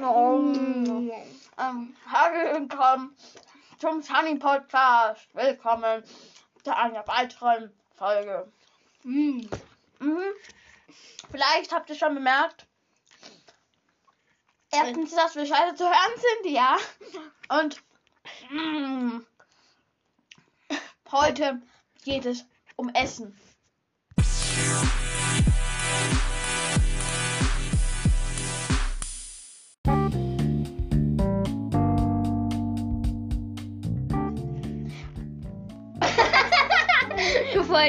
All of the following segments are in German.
Ähm, Herzlich willkommen zum Sunny Podcast. Willkommen zu einer weiteren Folge. Mm. Mhm. Vielleicht habt ihr schon bemerkt, erstens, dass wir scheiße zu hören sind, ja. Und mm, heute geht es um Essen.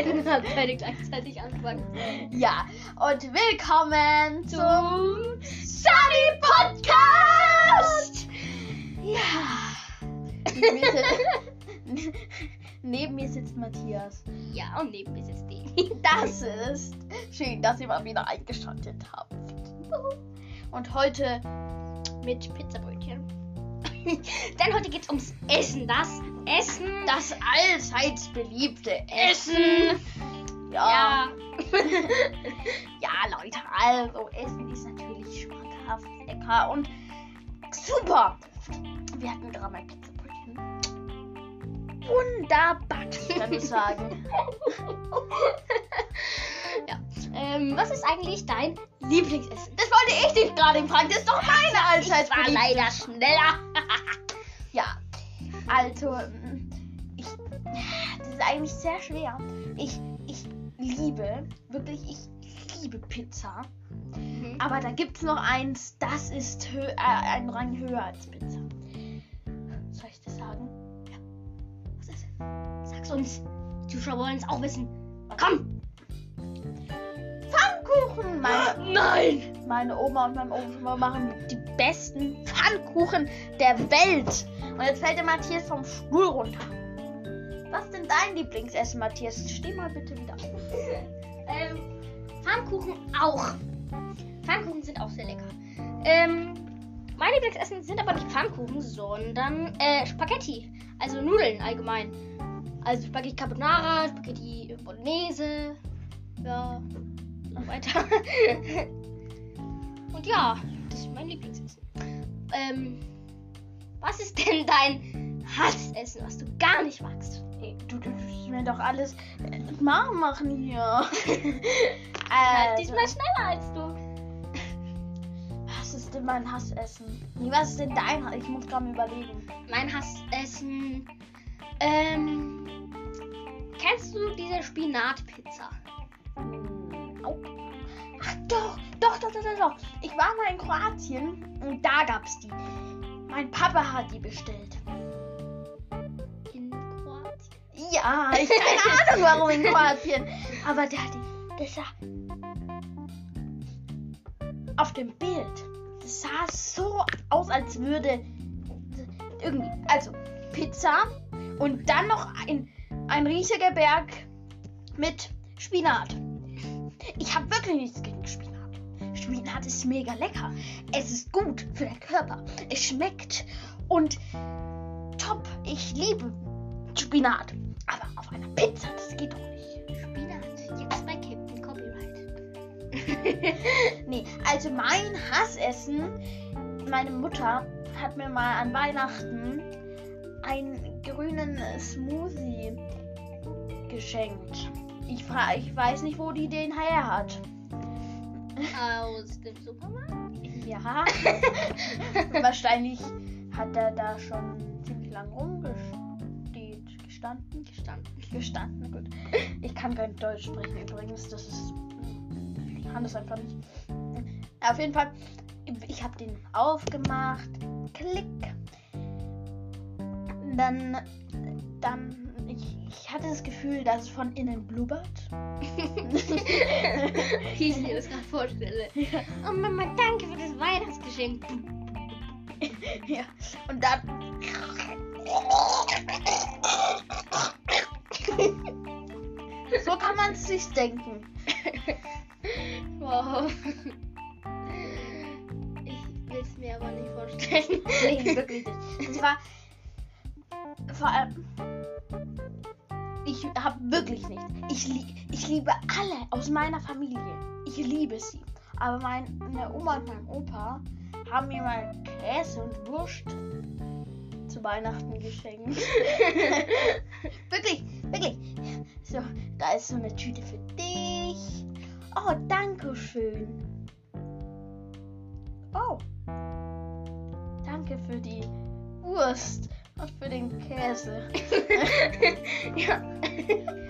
Gerade beide gleichzeitig anfangen. Ja, und willkommen zum Sunny Podcast! Ja. Neben mir, sitzt, Matthias. ja, und neben mir sitzt die. Das ist schön, dass ihr mal wieder eingeschaltet habt. Und heute Mit Pizzabrötchen. Denn heute geht's ums Essen. Das Essen. das allseits beliebte Essen. Ja. Ja. Ja, Leute, also Essen ist natürlich schmackhaft, lecker und super. Wir hatten gerade mal Pizzabrötchen. Wunderbar, kann ich sagen. ja. Ähm, was ist eigentlich dein Lieblingsessen? Das wollte ich dich gerade fragen. Das ist doch meine allseits Ich war leider schneller. Ja, also mm, ich, das ist eigentlich sehr schwer. Ich, ich liebe, wirklich, ich liebe Pizza. Mhm. Aber da gibt es noch eins, das ist hö äh, ein Rang höher als Pizza. Soll ich das sagen? Was ist? Sag's uns. Die Zuschauer wollen es auch wissen. Komm! Pfannkuchen! Meine, Nein! meine Oma und mein Opa machen die besten Pfannkuchen der Welt. Und jetzt fällt der Matthias vom Stuhl runter. Was ist denn dein Lieblingsessen, Matthias? Steh mal bitte wieder auf. Ähm, Pfannkuchen auch. Pfannkuchen sind auch sehr lecker. Ähm, mein Lieblingsessen sind aber nicht Pfannkuchen, sondern äh, Spaghetti. Also Nudeln allgemein. Also Spaghetti Carbonara, Spaghetti Bolognese. Ja, und weiter. und ja, das ist mein Lieblingsessen. Ähm, was ist denn dein Hassessen, was du gar nicht magst? Ey, Du dürftest mir doch alles äh, mal machen hier. Halt also, diesmal schneller als du. was ist denn mein Hassessen? Nee, was ist denn dein Hass? Ich muss gerade mal überlegen. Mein Hassessen. Ähm. Kennst du diese Spinatpizza? Au. Ach doch, doch, doch, doch, doch, doch. Ich war mal in Kroatien und da gab's die. Mein Papa hat die bestellt. In Kroatien. Ja, ich keine Ahnung warum in Kroatien. Aber der hat die. Das sah. Auf dem Bild. Das sah so aus, als würde. Irgendwie. Also, Pizza und dann noch ein, ein riesiger Berg mit Spinat. Ich habe wirklich nichts gegen Spinat. Spinat ist mega lecker. Es ist gut für den Körper. Es schmeckt und top. Ich liebe Spinat. Aber auf einer Pizza, das geht doch nicht. Spinat. Jetzt bei Captain Copyright. Nee, also mein Hassessen. Meine Mutter hat mir mal an Weihnachten einen grünen Smoothie geschenkt. Ich, ich weiß nicht, wo die den her hat. Aus dem Supermarkt? Ja. Wahrscheinlich hat er da schon ziemlich lang rumgesteht. Gestanden? Gestanden. Gestanden, gut. Ich kann kein Deutsch sprechen übrigens. Das ist. Ich kann das einfach nicht. Auf jeden Fall, ich habe den aufgemacht. Klick. Dann. Dann. Ich, hatte das Gefühl, dass es von innen blubbert. Wie ich mir das gerade vorstelle. Oh Mama, danke für das Weihnachtsgeschenk. ja. Und dann. so kann man es sich denken. Wow. Ich will es mir aber nicht vorstellen. Nee, wirklich nicht. Das war vor allem. Ich habe wirklich nichts. Ich, lie ich liebe alle aus meiner Familie. Ich liebe sie. Aber meine Oma und mein Opa haben mir mal Käse und Wurst zu Weihnachten geschenkt. wirklich, wirklich. So, da ist so eine Tüte für dich. Oh, danke schön. Oh. Danke für die Wurst für den Käse. ja.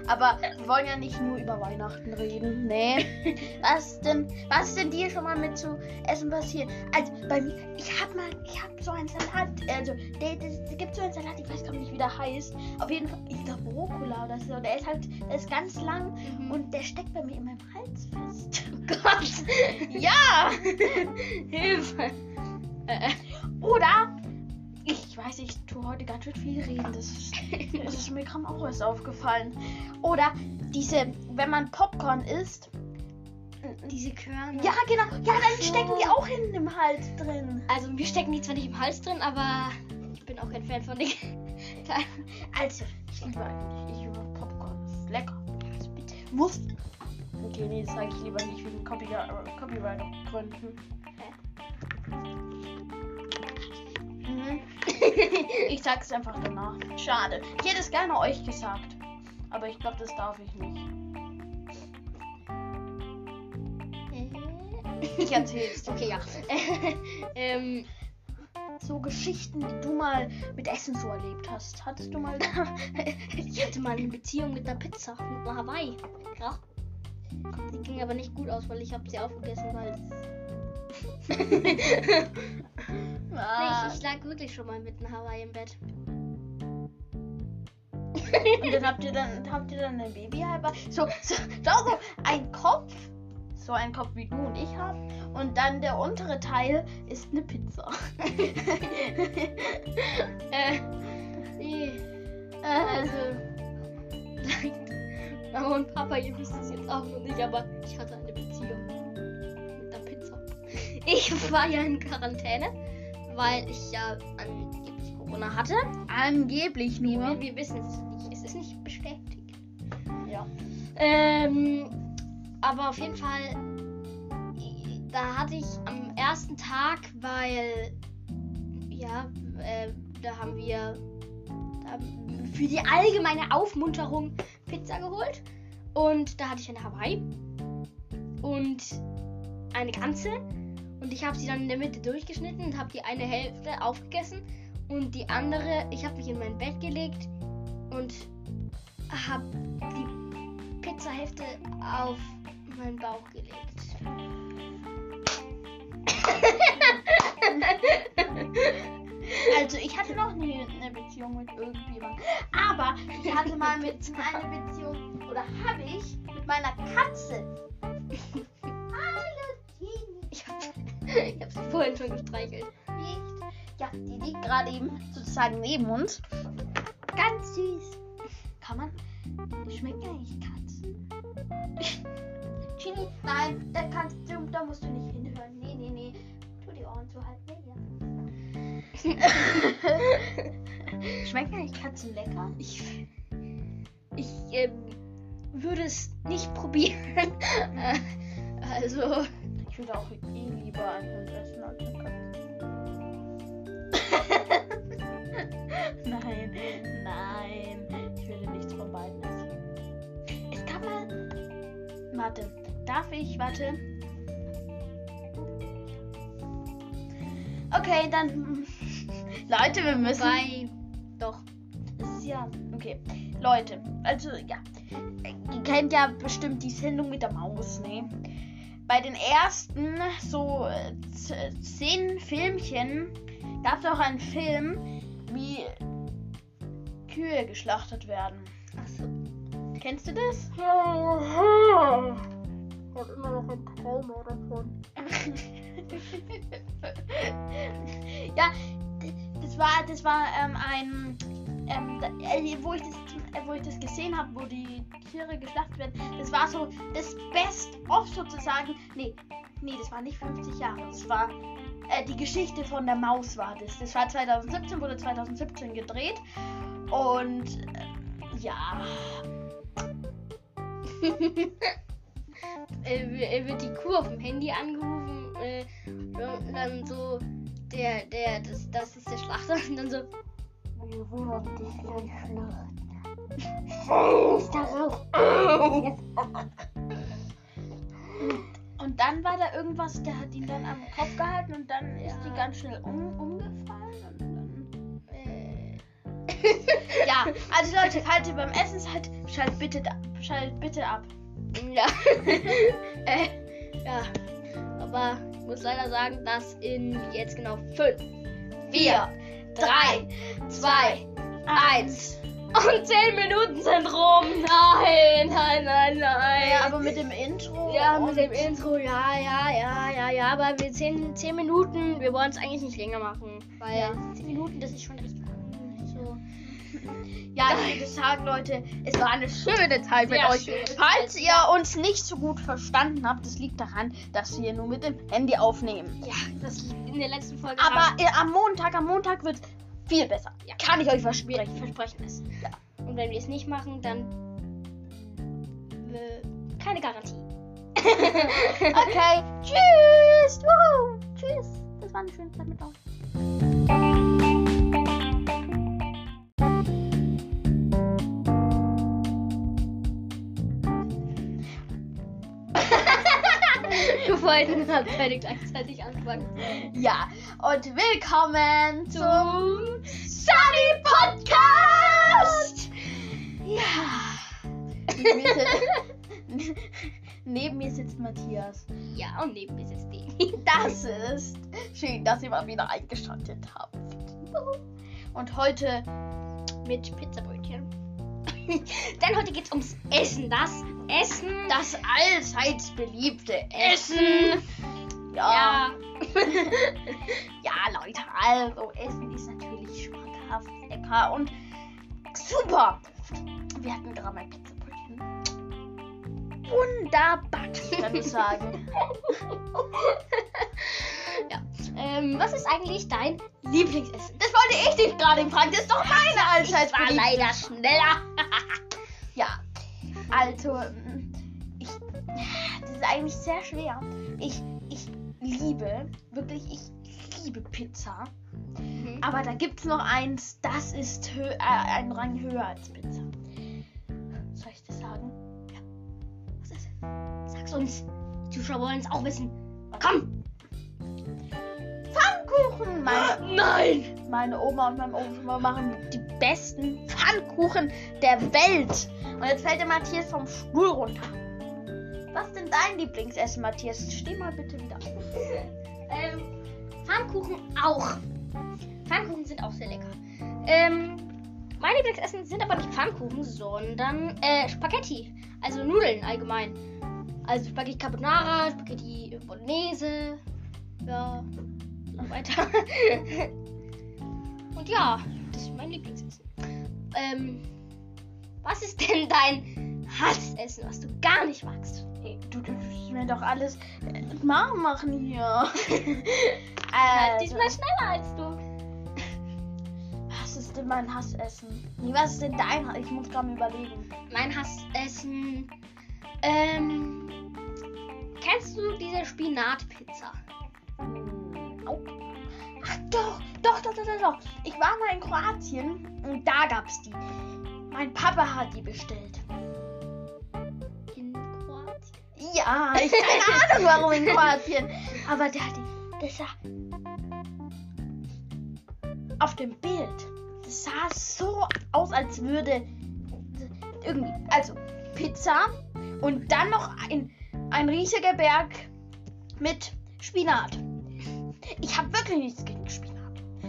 Aber wir wollen ja nicht nur über Weihnachten reden. Nee. Was denn, was ist denn dir schon mal mit zu essen passiert? Also bei mir, ich hab mal, ich hab so einen Salat, also der, der, gibt so einen Salat, ich weiß gar nicht, wie der heißt. Auf jeden Fall, ich glaube Rucola oder so. Der ist halt, der ist ganz lang Mhm. und der steckt bei mir in meinem Hals fest. Gott. ja! Hilfe. Oder ich weiß, ich tue heute ganz schön viel reden. Das ist, das ist mir gerade auch erst aufgefallen. Oder diese, wenn man Popcorn isst. diese Körner. Ja, genau. Ja, dann so. stecken die auch hinten im Hals drin. Also wir stecken die zwar nicht im Hals drin, aber ich bin auch kein Fan von den Teilen. Also, ich liebe eigentlich. Ich liebe Popcorn. Das ist lecker. Also bitte. Muss. Okay, nee, das sage ich lieber nicht wegen Copyright- Copyright-Gründen. Ich sag's einfach danach. Schade. Ich hätte es gerne euch gesagt. Aber ich glaube, das darf ich nicht. Ich erzähl's dir. Okay, ja. ähm, So Geschichten, die du mal mit Essen so erlebt hast. Hattest du mal. ich hatte mal eine Beziehung mit einer Pizza, mit einer Hawaii. Ja. Die ging aber nicht gut aus, weil ich habe sie aufgegessen, weil Ah. nee, ich, ich lag wirklich schon mal mit einer Hawaii im Bett. Und dann habt ihr dann habt ihr dann ein Baby halber. So, so, so, so ein Kopf. So ein Kopf wie du und ich haben. Und dann der untere Teil ist eine Pizza. Äh, nee. Also, Mama und Papa, ihr wisst es jetzt auch noch nicht, aber ich hatte eine Beziehung mit der Pizza. Ich war ja in Quarantäne, weil ich ja angeblich Corona hatte. Angeblich Wir, nur. wir wissen es nicht, es ist nicht bestätigt. Ja. Ähm, aber auf jeden Fall, da hatte ich am ersten Tag, weil, ja, äh, da haben wir da, für die allgemeine Aufmunterung Pizza geholt. Und da hatte ich eine Hawaii und eine ganze. Und ich habe sie dann in der Mitte durchgeschnitten und habe die eine Hälfte aufgegessen. Und die andere, ich habe mich in mein Bett gelegt und habe die Pizzahälfte auf meinen Bauch gelegt. Also ich hatte noch nie eine Beziehung mit irgendjemandem. Aber ich hatte mal mit einer Beziehung, oder habe ich, mit meiner Katze. Hallo Tini. Ich habe ich hab sie vorhin schon gestreichelt. Nicht. Ja, die liegt gerade eben sozusagen neben uns. Ganz süß. Kann man. Schmecken eigentlich Katzen? Chini, nein, da kannst du, da musst du nicht hinhören. Nee, nee, nee. Tu die Ohren zu halten. Nee, ja. Schmecken eigentlich Katzen lecker? Ich, ich ähm, würde es nicht probieren. Äh, also, Ich würde auch eh als eine Katze. nein, nein. Ich würde nichts von beiden essen. Es gab mal. Warte. Darf ich? Warte. Okay, dann. Leute, wir müssen. bei. Doch. Das ist ja. Okay. Leute, also ja. Ihr kennt ja bestimmt die Sendung mit der Maus, ne? Bei den ersten so zehn Filmchen gab es auch einen Film, wie Kühe geschlachtet werden. Achso. Kennst du das? Ich habe immer noch ein Trauma davon. ja, das war, das war ähm, ein, ähm, äh, wo ich das, äh, wo ich das gesehen habe, wo die Tiere geschlachtet werden. Das war so das Best of sozusagen. Nee, nee, das war nicht 50 Jahre. Das war äh, die Geschichte von der Maus war das. Das war 2017, wurde 2017 gedreht und äh, ja, äh, wird die Kuh auf dem Handy angerufen. Äh, Und dann so, der, der, das, das ist der Schlachter. Und dann so, Wir wurden dich geschlagen. Scheiß darauf. Und dann war da irgendwas, der hat ihn dann am Kopf gehalten und dann ist die ganz schnell um, umgefallen. Und dann äh, ja, also Leute, falls ihr beim Essen seid, schaltet bitte, ab, schaltet bitte ab. ja. äh, ja. Aber ich muss leider sagen, dass in jetzt genau 5, 4, 3, 2, 1 und 10 Minuten sind rum. Nein, nein, nein, nein. Ja, aber mit dem Intro. Ja, mit dem Intro, ja, ja, ja, ja, ja, aber wir 10, 10 Minuten, wir wollen es eigentlich nicht länger machen. Weil Ja. 10 Minuten, das ist schon. So. Ja, ich würde sagen, Leute, es war eine schöne Zeit mit Sehr euch. schöne Falls ihr uns nicht so gut verstanden habt, das liegt daran, dass wir nur mit dem Handy aufnehmen. Ja, das in der letzten Folge. Aber äh, am Montag, am Montag wird viel besser. Ja. Kann ich euch wir versprechen. versprechen es. Ja. Und wenn wir es nicht machen, dann äh, keine Garantie. Okay, tschüss. Wuhu. Tschüss. Das war eine schöne Zeit mit euch. Wir wollten beide gleichzeitig anfangen. Ja, und willkommen zum Sunny Podcast. Ja. Neben mir, sitzt, neben mir sitzt Matthias. Ja, und neben mir sitzt die. Das ist schön, dass ihr mal wieder eingeschaltet habt. Und heute Mit Pizzabrötchen. Denn heute geht's ums Essen. Das Essen. das allseits beliebte Essen. Ja. Ja, Leute, also Essen ist natürlich schmackhaft, lecker und super. Wir hatten gerade mal Pizzabrötchen. Wunderbar, kann ich sagen. ja. Ähm, was ist eigentlich dein Lieblingsessen? Das wollte ich dich gerade fragen. Das ist doch meine allseits war leider schneller. Ja, also mm, ich, das ist eigentlich sehr schwer. Ich, ich liebe, wirklich, ich liebe Pizza. Mhm. Aber da gibt es noch eins, das ist hö äh, ein Rang höher als Pizza. Soll ich das sagen? Was ist? Sag's uns. Die Zuschauer wollen es auch wissen. Komm! Pfannkuchen! Meine, Nein! meine Oma und mein Opa machen die besten Pfannkuchen der Welt. Und jetzt fällt der Matthias vom Stuhl runter. Was ist denn dein Lieblingsessen, Matthias? Steh mal bitte wieder auf. Ähm, Pfannkuchen auch. Pfannkuchen sind auch sehr lecker. Ähm, mein Lieblingsessen sind aber nicht Pfannkuchen, sondern äh, Spaghetti. Also Nudeln allgemein. Also Spaghetti Carbonara, Spaghetti Bolognese. Ja, noch weiter. Und ja, das ist mein Lieblingsessen. Ähm, was ist denn dein Hassessen, was du gar nicht magst? Hey, du dürftest mir doch alles äh, warm machen hier. Halt also, diesmal schneller als du. was ist denn mein Hassessen? Nee, was ist denn dein Hass? Ich muss gerade mal überlegen. Mein Hassessen. Ähm. Kennst du diese Spinatpizza? Ach doch, doch, doch, doch, doch, doch. Ich war mal in Kroatien und da gab's die. Mein Papa hat die bestellt. In Kroatien. Ja, ich keine Ahnung warum in Kroatien. Aber der hat die. Das sah. Auf dem Bild. Das sah so aus, als würde. Irgendwie. Also, Pizza und dann noch ein, ein riesiger Berg mit Spinat. Ich habe wirklich nichts gegen Spinat.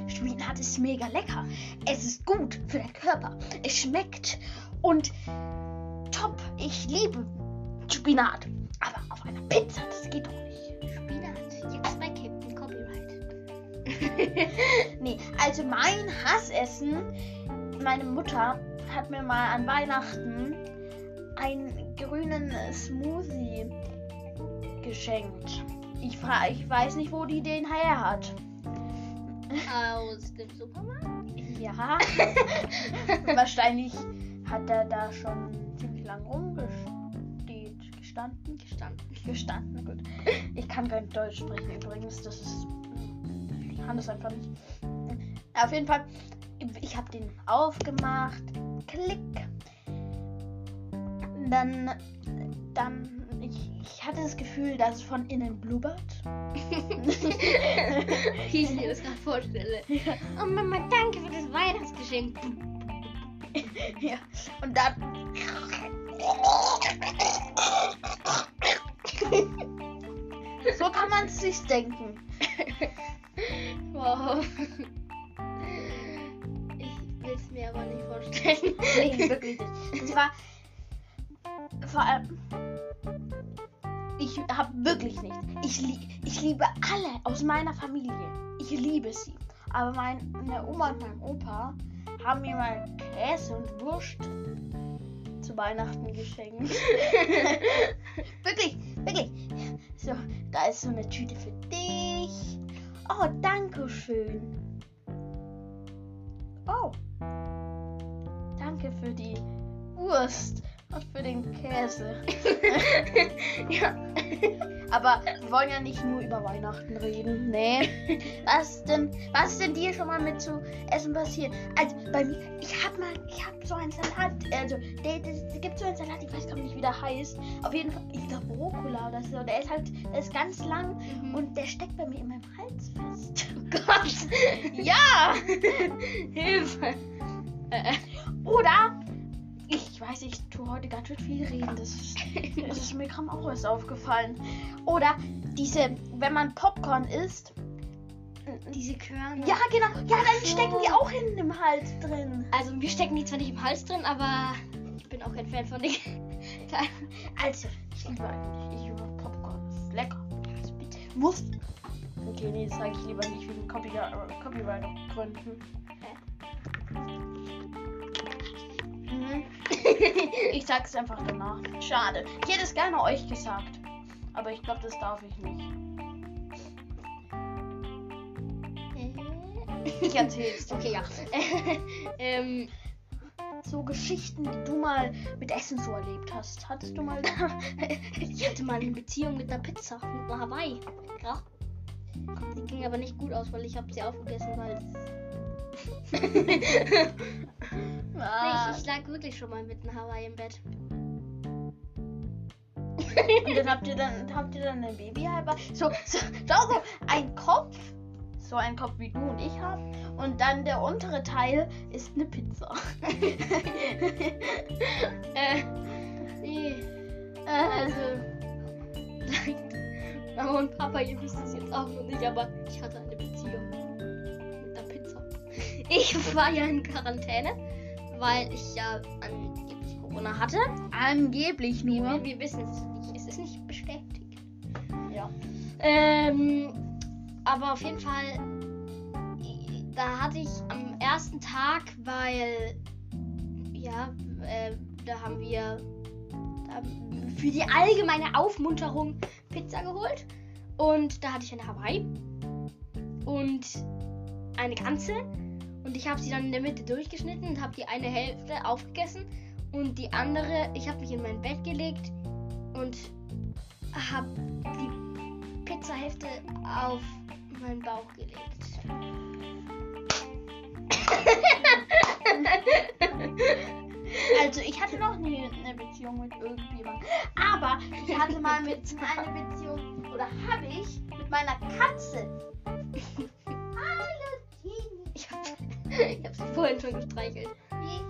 Spinat ist mega lecker. Es ist gut für den Körper. Es schmeckt und top. Ich liebe Spinat. Aber auf einer Pizza, das geht doch nicht. Spinat. Jetzt bei Captain Copyright. Nee, also mein Hassessen, meine Mutter hat mir mal an Weihnachten einen grünen Smoothie geschenkt. Ich, ich weiß nicht, wo die den her hat. Aus dem Supermarkt? Ja. Wahrscheinlich hat er da schon ziemlich lang rumgesteht, gestanden? Gestanden. Gestanden, gut. Ich kann kein Deutsch sprechen übrigens. Das ist. Ich kann das einfach nicht. Auf jeden Fall, ich habe den aufgemacht. Klick. Dann. Dann. Hatte das Gefühl, dass es von innen blubbert. Wie ich mir das gerade vorstelle. Oh Mama, danke für das Weihnachtsgeschenk. ja. Und dann. So kann man es sich denken. Wow. Ich will es mir aber nicht vorstellen. Nee, wirklich nicht. Es war vor allem. Ich habe wirklich nicht. Ich, lie ich liebe alle aus meiner Familie. Ich liebe sie. Aber meine Oma und mein Opa haben mir mal Käse und Wurst zu Weihnachten geschenkt. wirklich, wirklich. So, da ist so eine Tüte für dich. Oh, danke schön. Oh. Danke für die Wurst und für den Käse. ja. Aber wir wollen ja nicht nur über Weihnachten reden. Nee. Was denn, was ist denn dir schon mal mit zu essen passiert? Also bei mir, ich hab mal, ich hab so einen Salat, also der, der, es gibt so einen Salat, ich weiß gar nicht, wie der heißt. Auf jeden Fall, ich glaube Rucola oder so. Der ist halt, der ist ganz lang Mhm. und der steckt bei mir in meinem Hals fest. Gott. Ja! Hilfe. Oder ich weiß, ich tue heute ganz schön viel reden. Das ist, das ist mir gerade auch erst aufgefallen. Oder diese, wenn man Popcorn isst. diese Körner. Ja, genau. Ja, dann so. stecken die auch hinten im Hals drin. Also wir stecken die zwar nicht im Hals drin, aber ich bin auch kein Fan von den Also, ich liebe eigentlich. Ich liebe Popcorn. Das ist lecker. Also bitte. Muss. Okay, nee, das sage ich lieber nicht wegen Copyright- Copyright-Gründen. Ich sag's einfach danach. Schade. Ich hätte es gerne euch gesagt. Aber ich glaube, das darf ich nicht. Ich erzähl's. Okay, ja. ähm, So Geschichten, die du mal mit Essen so erlebt hast. Hattest du mal. ich hatte mal eine Beziehung mit einer Pizza, mit einer Hawaii. Ja. Die ging aber nicht gut aus, weil ich habe sie aufgegessen, weil nee, Ah, ich, ich lag wirklich schon mal mit einer Hawaii im Bett. und dann habt ihr dann habt ihr dann ein Baby halber. So, so, so, so ein Kopf. So ein Kopf wie du und ich haben. Und dann der untere Teil ist eine Pizza. Äh, nee. Also, Mama und Papa, ihr wisst es jetzt auch noch nicht, aber ich hatte eine Beziehung mit der Pizza. Ich war ja in Quarantäne, weil ich ja angeblich Corona hatte. Angeblich Wir, nur. wir wissen es nicht, es ist nicht bestätigt. Ja. Ähm, aber auf jeden Fall, da hatte ich am ersten Tag, weil, ja, äh, da haben wir da, für die allgemeine Aufmunterung Pizza geholt. Und da hatte ich eine Hawaii und eine ganze. Und ich habe sie dann in der Mitte durchgeschnitten und habe die eine Hälfte aufgegessen. Und die andere, ich habe mich in mein Bett gelegt und habe die Pizzahälfte auf meinen Bauch gelegt. Also ich hatte noch nie eine Beziehung mit irgendjemandem. Aber ich hatte mal mit einer Beziehung, oder habe ich, mit meiner Katze. ich hab sie vorhin schon gestreichelt. Nicht.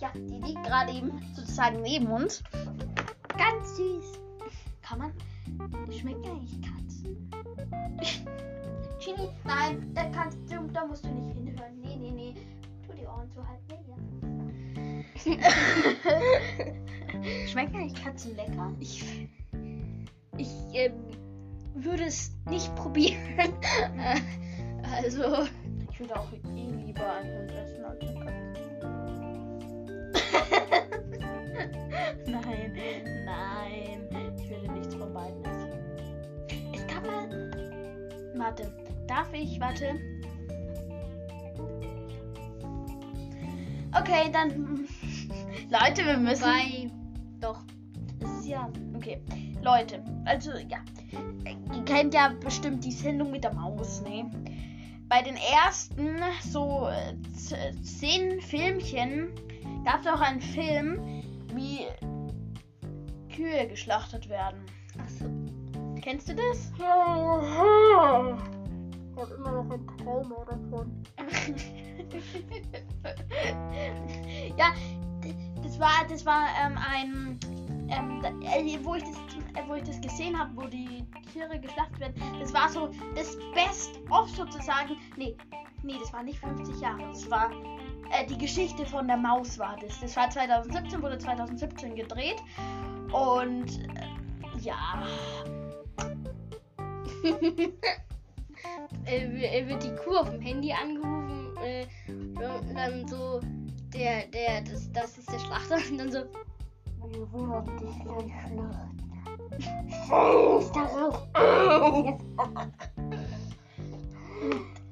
Ja, die liegt gerade eben sozusagen neben uns. Ganz süß. Kann man. Schmecken eigentlich Katzen? Chini, nein, da kannst du, da musst du nicht hinhören. Nee, nee, nee. Tu die Ohren zu halten. Ja, ja. Schmecken eigentlich Katzen lecker? Ich, ich ähm, würde es nicht probieren. Also, Ich würde auch eh lieber einen Hund essen als eine Katze. nein, nein. Ich würde nichts von beiden essen. Es gab mal. Warte. Darf ich? Warte. Okay, dann. Leute, wir müssen. bei. Doch. Ist ja. Okay. Leute, also ja, ihr kennt ja bestimmt die Sendung mit der Maus, ne? Bei den ersten so äh, zehn Filmchen gab es auch einen Film, wie Kühe geschlachtet werden. Achso. Kennst du das? Ich habe immer noch ein Trauma davon. ja, das war, das war ähm, ein, ähm, da- äh, wo ich das, äh, wo ich das gesehen habe, wo die Tiere geschlachtet werden. Das war so das Best-of sozusagen. Nee, nee, das war nicht 50 Jahre. Das war äh, die Geschichte von der Maus war das. Das war 2017, wurde 2017 gedreht und äh, ja, äh, w- äh, wird die Kuh auf dem Handy angerufen äh, und dann so der, der, das, das ist der Schlachter und dann so, Dich gleich schlachten. Scheiß darauf.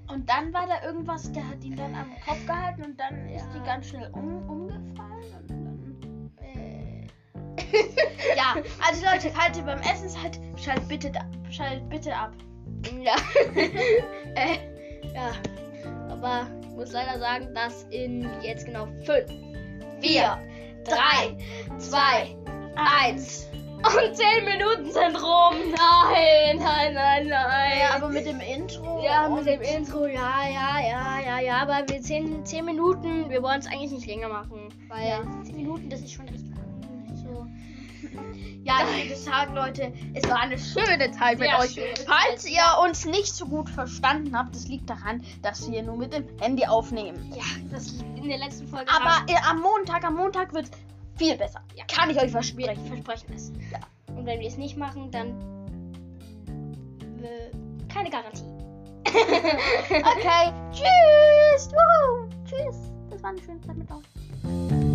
Und dann war da irgendwas, der hat ihn dann am Kopf gehalten und dann ist die ganz schnell um, umgefallen. Dann, äh, ja, also Leute, falls ihr beim Essen seid, schaltet bitte, da, schaltet bitte ab. ja. äh, ja. Aber ich muss leider sagen, dass in jetzt genau 5, 4, 3, 2, 1 und 10 Minuten sind rum. Nein, nein, nein, nein. Ja, aber mit dem Intro. Ja, mit dem Intro, ja, ja, ja, ja, ja, aber wir 10, 10 Minuten, wir wollen es eigentlich nicht länger machen. Weil Ja. 10 Minuten, das ist schon echt lang. So. Ja, ich würde sagen, Leute, es war eine schöne Zeit mit Sehr euch. schöne Falls ihr uns nicht so gut verstanden habt, das liegt daran, dass wir nur mit dem Handy aufnehmen. Ja, das in der letzten Folge. Aber äh, am Montag, am Montag wird viel besser. Ja. Kann ich euch wir versprechen. versprechen es. Ja. Und wenn wir es nicht machen, dann äh, keine Garantie. Okay, tschüss. Wuhu. Tschüss. Das war eine schöne Zeit mit euch.